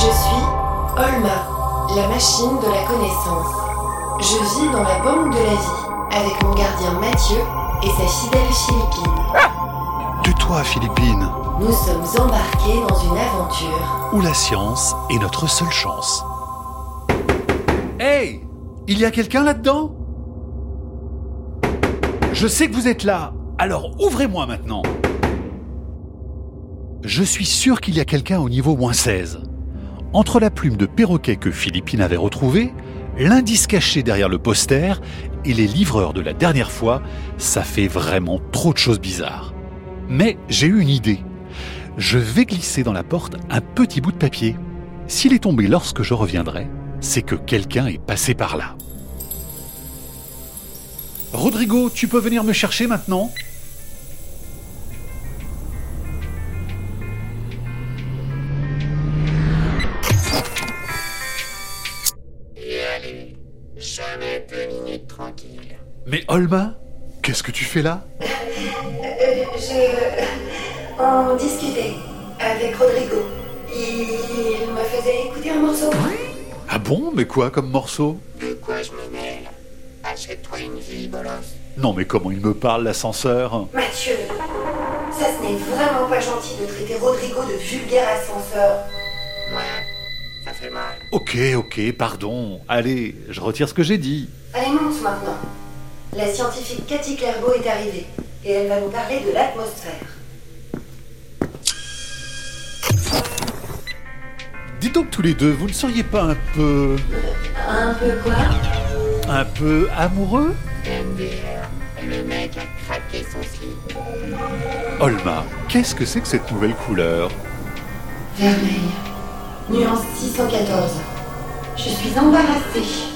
Je suis Olma, la machine de la connaissance. Je vis dans la banque de la vie avec mon gardien Mathieu et sa fidèle Philippine. Tais-toi, Philippine. Nous sommes embarqués dans une aventure. Où la science est notre seule chance. Hey Il y a quelqu'un là-dedans? Je sais que vous êtes là, alors ouvrez-moi maintenant. Je suis sûr qu'il y a quelqu'un au niveau moins 16. Entre la plume de perroquet que Philippine avait retrouvée, l'indice caché derrière le poster et les livreurs de la dernière fois, ça fait vraiment trop de choses bizarres. Mais j'ai eu une idée. Je vais glisser dans la porte un petit bout de papier. S'il est tombé lorsque je reviendrai, c'est que quelqu'un est passé par là. Rodrigo, tu peux venir me chercher maintenant? Fais là Je. On discutait avec Rodrigo. Il me faisait écouter un morceau. Ah bon, mais quoi comme morceau? De quoi je me mêle? Achète-toi une vie, bolos. Non mais comment il me parle l'ascenseur? Mathieu, ça ce n'est vraiment pas gentil de traiter Rodrigo de vulgaire ascenseur. Ouais, ça fait mal. Ok, ok, pardon. Allez, je retire ce que j'ai dit. Allez, monte maintenant. La scientifique Cathy Clairbeau est arrivée et elle va nous parler de l'atmosphère. Dites donc tous les deux, vous ne seriez pas un peu... Un peu quoi? Un peu amoureux? MDR, le mec a craqué son slip. Olma, qu'est-ce que c'est que cette nouvelle couleur? Vermeil. Nuance 614. Je suis embarrassée.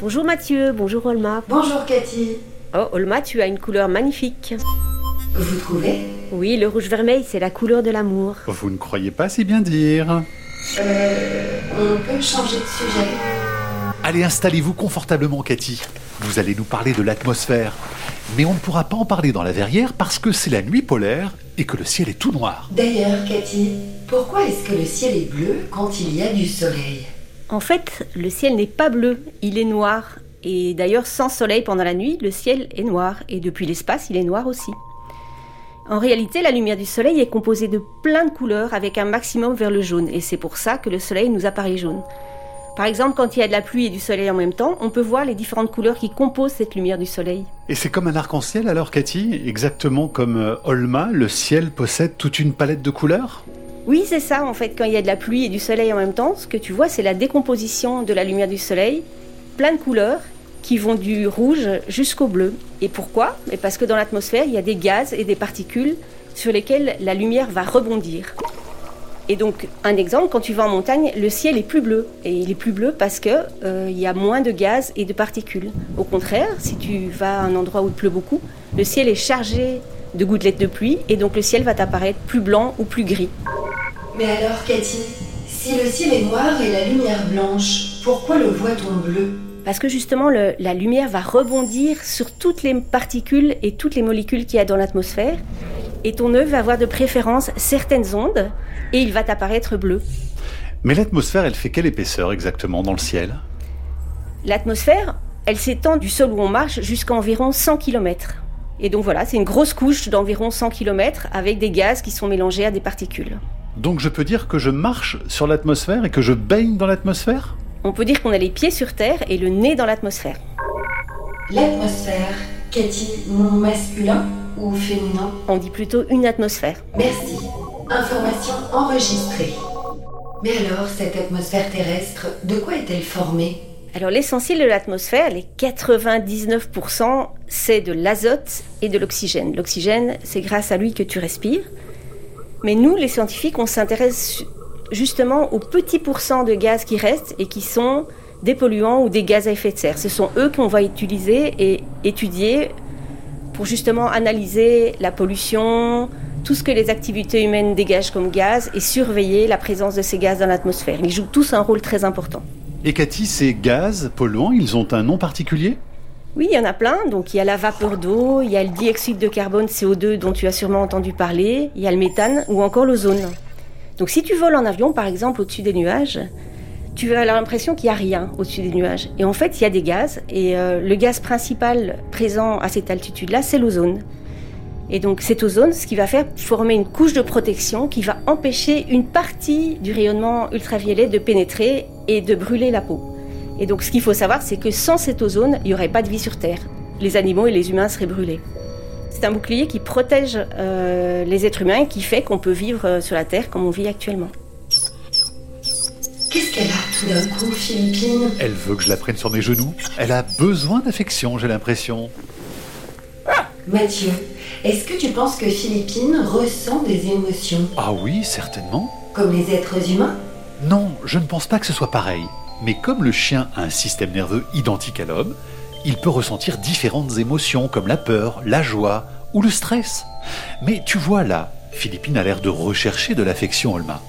Bonjour Mathieu, bonjour Olma. Bonjour Cathy. Oh Olma, tu as une couleur magnifique. Vous trouvez? Oui, le rouge vermeil, c'est la couleur de l'amour. Vous ne croyez pas si bien dire Euh. On peut changer de sujet? Allez, installez-vous confortablement, Cathy. Vous allez nous parler de l'atmosphère. Mais on ne pourra pas en parler dans la verrière parce que c'est la nuit polaire et que le ciel est tout noir. D'ailleurs, Cathy, pourquoi est-ce que le ciel est bleu quand il y a du soleil? En fait, le ciel n'est pas bleu, il est noir. Et d'ailleurs, sans soleil pendant la nuit, le ciel est noir. Et depuis l'espace, il est noir aussi. En réalité, la lumière du soleil est composée de plein de couleurs avec un maximum vers le jaune. Et c'est pour ça que le soleil nous apparaît jaune. Par exemple, quand il y a de la pluie et du soleil en même temps, on peut voir les différentes couleurs qui composent cette lumière du soleil. Et c'est comme un arc-en-ciel alors, Cathy? Exactement comme euh, Olma, le ciel possède toute une palette de couleurs? Oui, c'est ça, en fait, quand il y a de la pluie et du soleil en même temps, ce que tu vois, c'est la décomposition de la lumière du soleil, plein de couleurs qui vont du rouge jusqu'au bleu. Et pourquoi? Parce que dans l'atmosphère, il y a des gaz et des particules sur lesquelles la lumière va rebondir. Et donc, un exemple, quand tu vas en montagne, le ciel est plus bleu. Et il est plus bleu parce que euh, y a moins de gaz et de particules. Au contraire, si tu vas à un endroit où il pleut beaucoup, le ciel est chargé de gouttelettes de pluie et donc le ciel va t'apparaître plus blanc ou plus gris. Mais alors, Cathy, si le ciel est noir et la lumière blanche, pourquoi le voit-on bleu? Parce que justement, le- la lumière va rebondir sur toutes les particules et toutes les molécules qu'il y a dans l'atmosphère. Et ton œil va avoir de préférence certaines ondes et il va t'apparaître bleu. Mais l'atmosphère, elle fait quelle épaisseur exactement dans le ciel? L'atmosphère, elle s'étend du sol où on marche jusqu'à environ 100 km. Et donc voilà, c'est une grosse couche d'environ 100 km avec des gaz qui sont mélangés à des particules. Donc je peux dire que je marche sur l'atmosphère et que je baigne dans l'atmosphère On peut dire qu'on a les pieds sur Terre et le nez dans l'atmosphère. L'atmosphère, Cathy, nom masculin ou féminin? On dit plutôt une atmosphère. Merci. Information enregistrée. Mais alors, cette atmosphère terrestre, de quoi est-elle formée? Alors l'essentiel de l'atmosphère, les 99%, c'est de l'azote et de l'oxygène. L'oxygène, c'est grâce à lui que tu respires. Mais nous, les scientifiques, on s'intéresse justement aux petits pourcents de gaz qui restent et qui sont des polluants ou des gaz à effet de serre. Ce sont eux qu'on va utiliser et étudier pour justement analyser la pollution, tout ce que les activités humaines dégagent comme gaz et surveiller la présence de ces gaz dans l'atmosphère. Ils jouent tous un rôle très important. Et Cathy, ces gaz polluants, ils ont un nom particulier? Oui, il y en a plein. Donc il y a la vapeur d'eau, il y a le dioxyde de carbone CO2 dont tu as sûrement entendu parler, il y a le méthane ou encore l'ozone. Donc si tu voles en avion par exemple au-dessus des nuages, tu avoir l'impression qu'il n'y a rien au-dessus des nuages. Et en fait, il y a des gaz. Et euh, le gaz principal présent à cette altitude-là, c'est l'ozone. Et donc cet ozone, ce qui va faire former une couche de protection qui va empêcher une partie du rayonnement ultraviolet de pénétrer et de brûler la peau. Et donc ce qu'il faut savoir, c'est que sans cet ozone, il n'y aurait pas de vie sur Terre. Les animaux et les humains seraient brûlés. C'est un bouclier qui protège euh, les êtres humains et qui fait qu'on peut vivre euh, sur la Terre comme on vit actuellement. Qu'est-ce qu'elle a tout d'un coup, Philippine? Elle veut que je la prenne sur mes genoux. Elle a besoin d'affection, j'ai l'impression. Mathieu, est-ce que tu penses que Philippine ressent des émotions? Ah oui, certainement. Comme les êtres humains? Non, je ne pense pas que ce soit pareil. Mais comme le chien a un système nerveux identique à l'homme, il peut ressentir différentes émotions comme la peur, la joie ou le stress. Mais tu vois là, Philippine a l'air de rechercher de l'affection, Olma.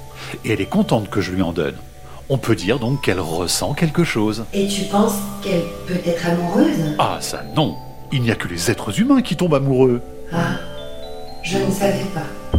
Et elle est contente que je lui en donne. On peut dire donc qu'elle ressent quelque chose. Et tu penses qu'elle peut être amoureuse? Ah ça non Il n'y a que les êtres humains qui tombent amoureux. Ah, je ne savais pas.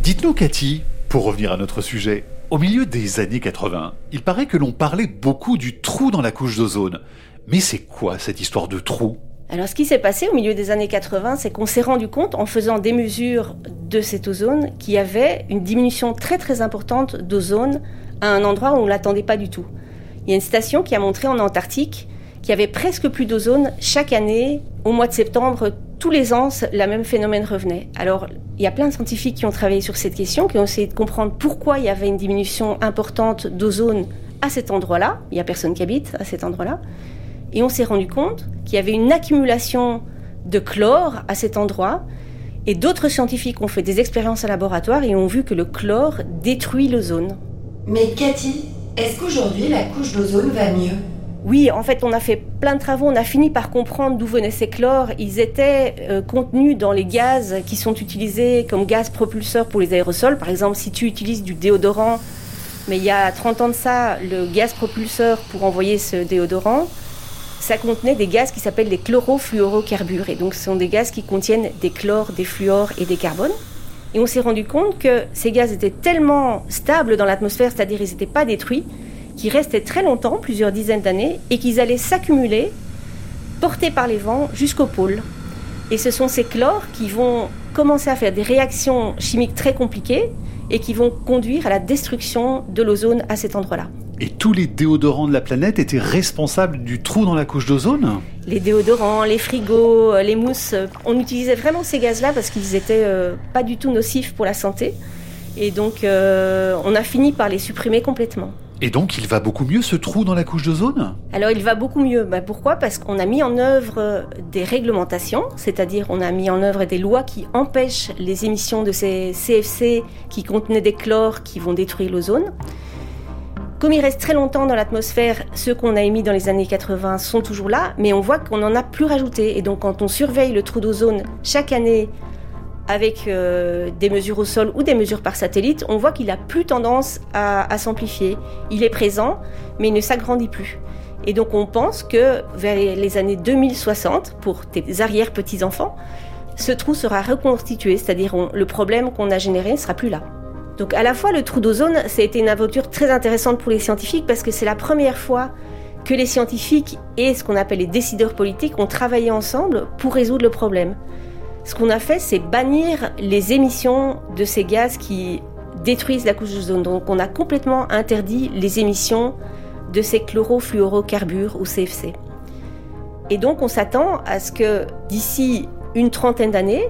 Dites-nous Cathy, pour revenir à notre sujet, au milieu des années 80, il paraît que l'on parlait beaucoup du trou dans la couche d'ozone. Mais c'est quoi cette histoire de trou? Alors ce qui s'est passé au milieu des années 80, c'est qu'on s'est rendu compte en faisant des mesures de cet ozone qu'il y avait une diminution très très importante d'ozone à un endroit où on ne l'attendait pas du tout. Il y a une station qui a montré en Antarctique qu'il y avait presque plus d'ozone chaque année. Au mois de septembre, tous les ans, le même phénomène revenait. Alors, il y a plein de scientifiques qui ont travaillé sur cette question, qui ont essayé de comprendre pourquoi il y avait une diminution importante d'ozone à cet endroit-là. Il n'y a personne qui habite à cet endroit-là. Et on s'est rendu compte qu'il y avait une accumulation de chlore à cet endroit. Et d'autres scientifiques ont fait des expériences à laboratoire et ont vu que le chlore détruit l'ozone. Mais Cathy, est-ce qu'aujourd'hui la couche d'ozone va mieux? Oui, en fait, on a fait plein de travaux, on a fini par comprendre d'où venaient ces chlores. Ils étaient euh, contenus dans les gaz qui sont utilisés comme gaz propulseur pour les aérosols. Par exemple, si tu utilises du déodorant, mais il y a 30 ans de ça, le gaz propulseur pour envoyer ce déodorant, ça contenait des gaz qui s'appellent les chlorofluorocarbures. Et donc, ce sont des gaz qui contiennent des chlores, des fluors et des carbones. Et on s'est rendu compte que ces gaz étaient tellement stables dans l'atmosphère, c'est-à-dire ils n'étaient pas détruits, qui restaient très longtemps, plusieurs dizaines d'années, et qu'ils allaient s'accumuler, portés par les vents, jusqu'au pôle. Et ce sont ces chlores qui vont commencer à faire des réactions chimiques très compliquées et qui vont conduire à la destruction de l'ozone à cet endroit-là. Et tous les déodorants de la planète étaient responsables du trou dans la couche d'ozone? Les déodorants, les frigos, les mousses, on utilisait vraiment ces gaz-là parce qu'ils étaient euh, pas du tout nocifs pour la santé. Et donc, euh, on a fini par les supprimer complètement. Et donc, il va beaucoup mieux ce trou dans la couche d'ozone? Alors, il va beaucoup mieux. Bah, pourquoi? Parce qu'on a mis en œuvre des réglementations, c'est-à-dire on a mis en œuvre des lois qui empêchent les émissions de ces CFC qui contenaient des chlores qui vont détruire l'ozone. Comme il reste très longtemps dans l'atmosphère, ceux qu'on a émis dans les années 80 sont toujours là, mais on voit qu'on n'en a plus rajouté. Et donc, quand on surveille le trou d'ozone chaque année avec euh, des mesures au sol ou des mesures par satellite, on voit qu'il a plus tendance à, s'amplifier. Il est présent, mais il ne s'agrandit plus. Et donc on pense que vers les années 2060, pour tes arrière-petits-enfants, ce trou sera reconstitué, c'est-à-dire le problème qu'on a généré ne sera plus là. Donc à la fois le trou d'ozone, ça a été une aventure très intéressante pour les scientifiques parce que c'est la première fois que les scientifiques et ce qu'on appelle les décideurs politiques ont travaillé ensemble pour résoudre le problème. Ce qu'on a fait, c'est bannir les émissions de ces gaz qui détruisent la couche d'ozone. Donc on a complètement interdit les émissions de ces chlorofluorocarbures ou CFC. Et donc on s'attend à ce que d'ici une trentaine d'années,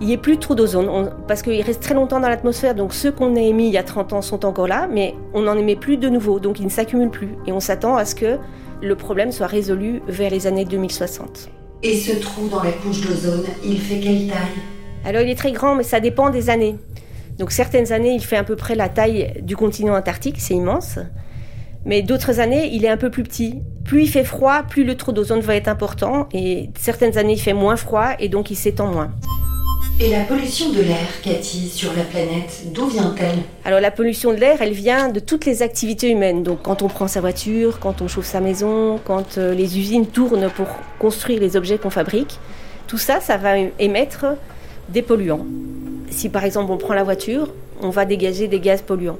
il n'y ait plus trop d'ozone, parce qu'il reste très longtemps dans l'atmosphère, donc ceux qu'on a émis il y a 30 ans sont encore là, mais on n'en émet plus de nouveaux, donc ils ne s'accumulent plus. Et on s'attend à ce que le problème soit résolu vers les années 2060. Et ce trou dans la couche d'ozone, il fait quelle taille? Alors il est très grand, mais ça dépend des années. Donc certaines années, il fait à peu près la taille du continent antarctique, c'est immense. Mais d'autres années, il est un peu plus petit. Plus il fait froid, plus le trou d'ozone va être important. Et certaines années, il fait moins froid et donc il s'étend moins. Et la pollution de l'air, Cathy, sur la planète, d'où vient-elle? Alors la pollution de l'air, elle vient de toutes les activités humaines. Donc quand on prend sa voiture, quand on chauffe sa maison, quand euh, les usines tournent pour construire les objets qu'on fabrique, tout ça, ça va émettre des polluants. Si par exemple on prend la voiture, on va dégager des gaz polluants.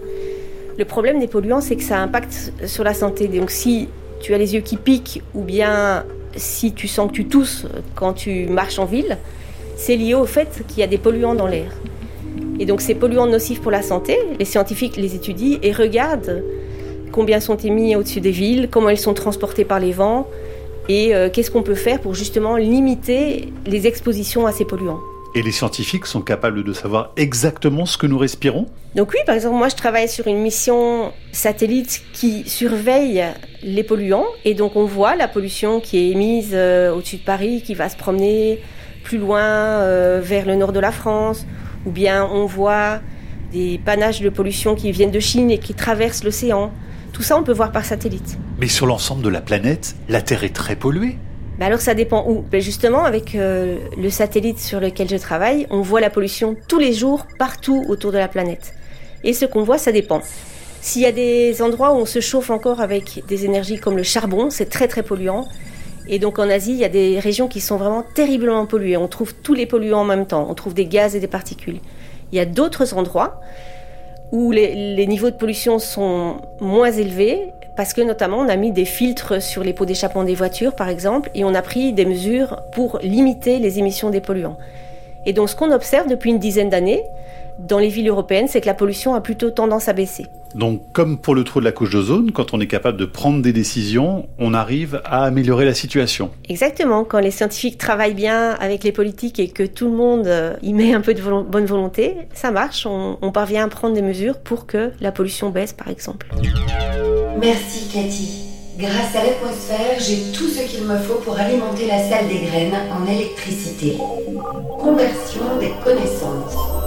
Le problème des polluants, c'est que ça impacte sur la santé. Donc si tu as les yeux qui piquent ou bien si tu sens que tu tousses quand tu marches en ville, c'est lié au fait qu'il y a des polluants dans l'air. Et donc ces polluants nocifs pour la santé, les scientifiques les étudient et regardent combien sont émis au-dessus des villes, comment ils sont transportés par les vents et euh, qu'est-ce qu'on peut faire pour justement limiter les expositions à ces polluants. Et les scientifiques sont capables de savoir exactement ce que nous respirons? Donc oui, par exemple, moi je travaille sur une mission satellite qui surveille les polluants et donc on voit la pollution qui est émise euh, au-dessus de Paris, qui va se promener plus loin euh, vers le nord de la France, ou bien on voit des panaches de pollution qui viennent de Chine et qui traversent l'océan. Tout ça, on peut voir par satellite. Mais sur l'ensemble de la planète, la Terre est très polluée. Ben alors ça dépend où. Ben justement, avec euh, le satellite sur lequel je travaille, on voit la pollution tous les jours, partout autour de la planète. Et ce qu'on voit, ça dépend. S'il y a des endroits où on se chauffe encore avec des énergies comme le charbon, c'est très très polluant. Et donc en Asie, il y a des régions qui sont vraiment terriblement polluées. On trouve tous les polluants en même temps. On trouve des gaz et des particules. Il y a d'autres endroits où les, niveaux de pollution sont moins élevés parce que notamment on a mis des filtres sur les pots d'échappement des voitures par exemple et on a pris des mesures pour limiter les émissions des polluants. Et donc ce qu'on observe depuis une dizaine d'années, dans les villes européennes, c'est que la pollution a plutôt tendance à baisser. Donc, comme pour le trou de la couche d'ozone, quand on est capable de prendre des décisions, on arrive à améliorer la situation. Exactement. Quand les scientifiques travaillent bien avec les politiques et que tout le monde euh, y met un peu de bonne volonté, ça marche. On, on, parvient à prendre des mesures pour que la pollution baisse, par exemple. Merci, Cathy. Grâce à l'atmosphère, j'ai tout ce qu'il me faut pour alimenter la salle des graines en électricité. Conversion des connaissances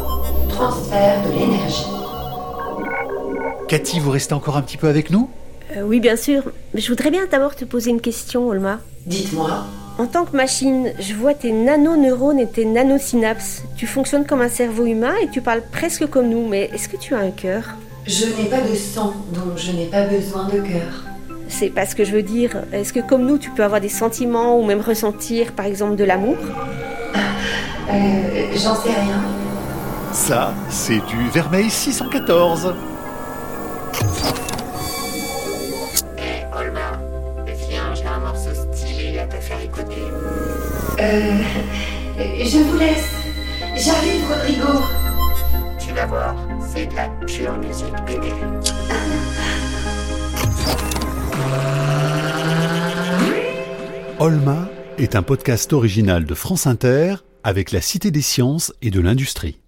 transfert de l'énergie. Cathy, vous restez encore un petit peu avec nous? Euh, Oui, bien sûr. Mais je voudrais bien d'abord te poser une question, Olma. Dites-moi. En tant que machine, je vois tes nanoneurones et tes nanosynapses. Tu fonctionnes comme un cerveau humain et tu parles presque comme nous, mais est-ce que tu as un cœur? Je n'ai pas de sang, donc je n'ai pas besoin de cœur. C'est pas ce que je veux dire. Est-ce que comme nous, tu peux avoir des sentiments ou même ressentir, par exemple, de l'amour? Euh, J'en sais rien. Ça, c'est du Vermeil 614. Eh, Olma, viens, j'ai un morceau stylé à te faire écouter. Euh. Je vous laisse. J'arrive, Rodrigo. Tu vas voir, c'est de la pure musique bébé. Olma est un podcast original de France Inter avec la Cité des sciences et de l'industrie.